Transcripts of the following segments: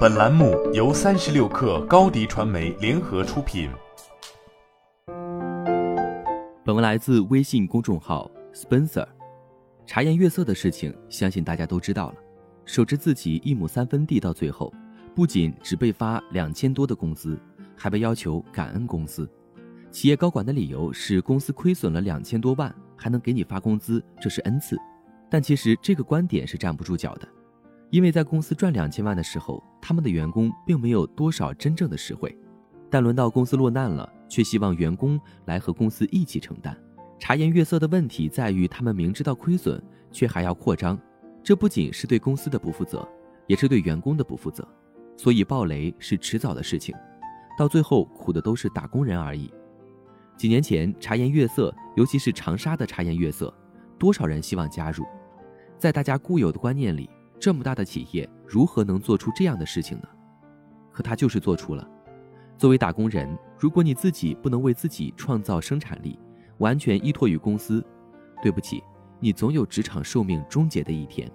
本栏目由三十六氪高低传媒联合出品。本文来自微信公众号 Spencer。茶颜悦色的事情，相信大家都知道了。守着自己一亩三分地，到最后，不仅只被发两千多的工资，还被要求感恩公司。企业高管的理由是公司亏损了两千多万，还能给你发工资，这是恩赐。但其实这个观点是站不住脚的。因为在公司赚两千万的时候，他们的员工并没有多少真正的实惠，但轮到公司落难了，却希望员工来和公司一起承担。茶颜悦色的问题在于，他们明知道亏损，却还要扩张，这不仅是对公司的不负责，也是对员工的不负责。所以暴雷是迟早的事情，到最后苦的都是打工人而已。几年前，茶颜悦色，尤其是长沙的茶颜悦色，多少人希望加入，在大家固有的观念里。这么大的企业如何能做出这样的事情呢？可他就是做出了。作为打工人，如果你自己不能为自己创造生产力，完全依托于公司，对不起，你总有职场寿命终结的一天。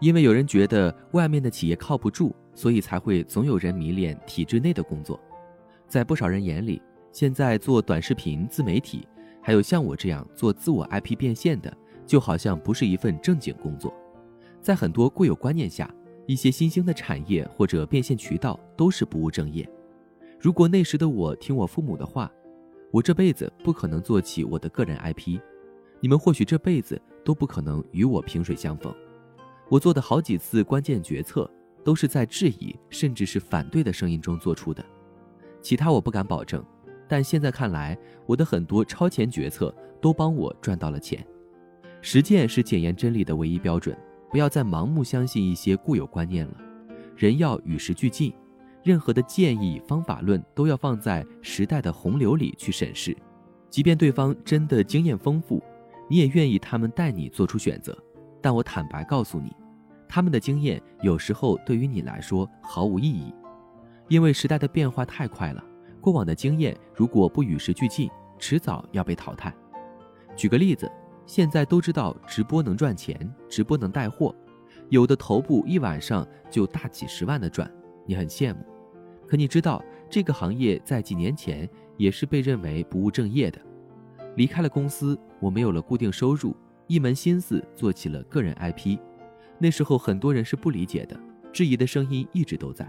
因为有人觉得外面的企业靠不住，所以才会总有人迷恋体制内的工作。在不少人眼里，现在做短视频、自媒体，还有像我这样做自我 IP 变现的，就好像不是一份正经工作。在很多固有观念下，一些新兴的产业或者变现渠道都是不务正业。如果那时的我听我父母的话，我这辈子不可能做起我的个人 IP。你们或许这辈子都不可能与我萍水相逢。我做的好几次关键决策，都是在质疑甚至是反对的声音中做出的。其他我不敢保证，但现在看来，我的很多超前决策都帮我赚到了钱。实践是检验真理的唯一标准。不要再盲目相信一些固有观念了，人要与时俱进，任何的建议、方法论都要放在时代的洪流里去审视。即便对方真的经验丰富，你也愿意他们带你做出选择。但我坦白告诉你，他们的经验有时候对于你来说毫无意义，因为时代的变化太快了。过往的经验如果不与时俱进，迟早要被淘汰。举个例子。现在都知道直播能赚钱，直播能带货，有的头部一晚上就大几十万的赚，你很羡慕。可你知道这个行业在几年前也是被认为不务正业的。离开了公司，我没有了固定收入，一门心思做起了个人 IP。那时候很多人是不理解的，质疑的声音一直都在。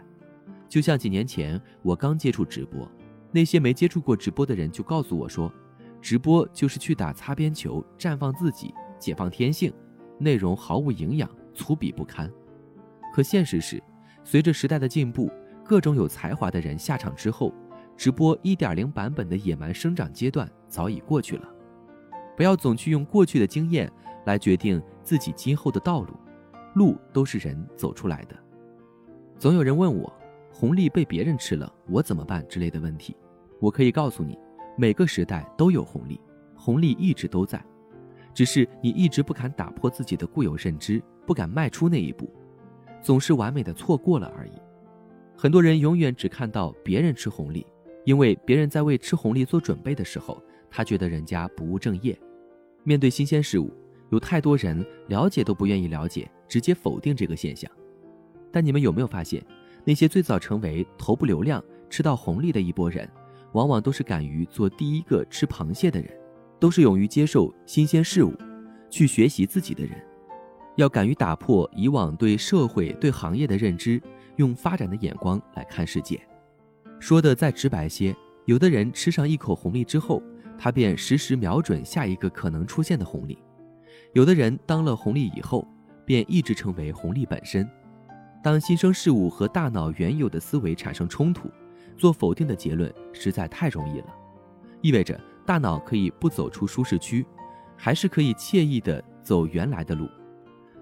就像几年前我刚接触直播，那些没接触过直播的人就告诉我说。直播就是去打擦边球，绽放自己，解放天性，内容毫无营养，粗鄙不堪。可现实是，随着时代的进步，各种有才华的人下场之后，直播1.0版本的野蛮生长阶段早已过去了。不要总去用过去的经验来决定自己今后的道路，路都是人走出来的。总有人问我，红利被别人吃了，我怎么办之类的问题，我可以告诉你。每个时代都有红利，红利一直都在，只是你一直不敢打破自己的固有认知，不敢迈出那一步，总是完美的错过了而已。很多人永远只看到别人吃红利，因为别人在为吃红利做准备的时候，他觉得人家不务正业。面对新鲜事物，有太多人了解都不愿意了解，直接否定这个现象。但你们有没有发现，那些最早成为头部流量、吃到红利的一波人？往往都是敢于做第一个吃螃蟹的人，都是勇于接受新鲜事物，去学习自己的人，要敢于打破以往对社会、对行业的认知，用发展的眼光来看世界。说的再直白些，有的人吃上一口红利之后，他便时时瞄准下一个可能出现的红利；有的人当了红利以后，便一直成为红利本身。当新生事物和大脑原有的思维产生冲突。做否定的结论实在太容易了，意味着大脑可以不走出舒适区，还是可以惬意的走原来的路。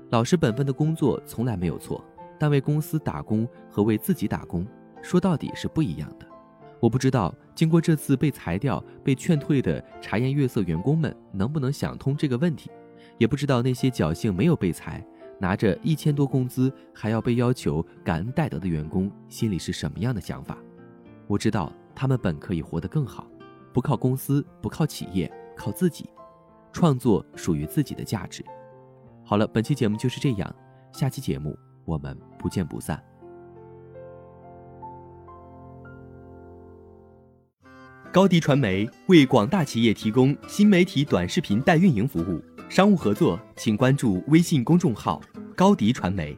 老实本分的工作从来没有错，但为公司打工和为自己打工，说到底是不一样的。我不知道经过这次被裁掉、被劝退的茶颜悦色员工们能不能想通这个问题，也不知道那些侥幸没有被裁，拿着一千多工资还要被要求感恩戴德的员工心里是什么样的想法。我知道他们本可以活得更好不靠公司不靠企业靠自己创作属于自己的价值。好了本期节目就是这样下期节目我们不见不散。高迪传媒为广大企业提供新媒体短视频代运营服务商务合作请关注微信公众号高迪传媒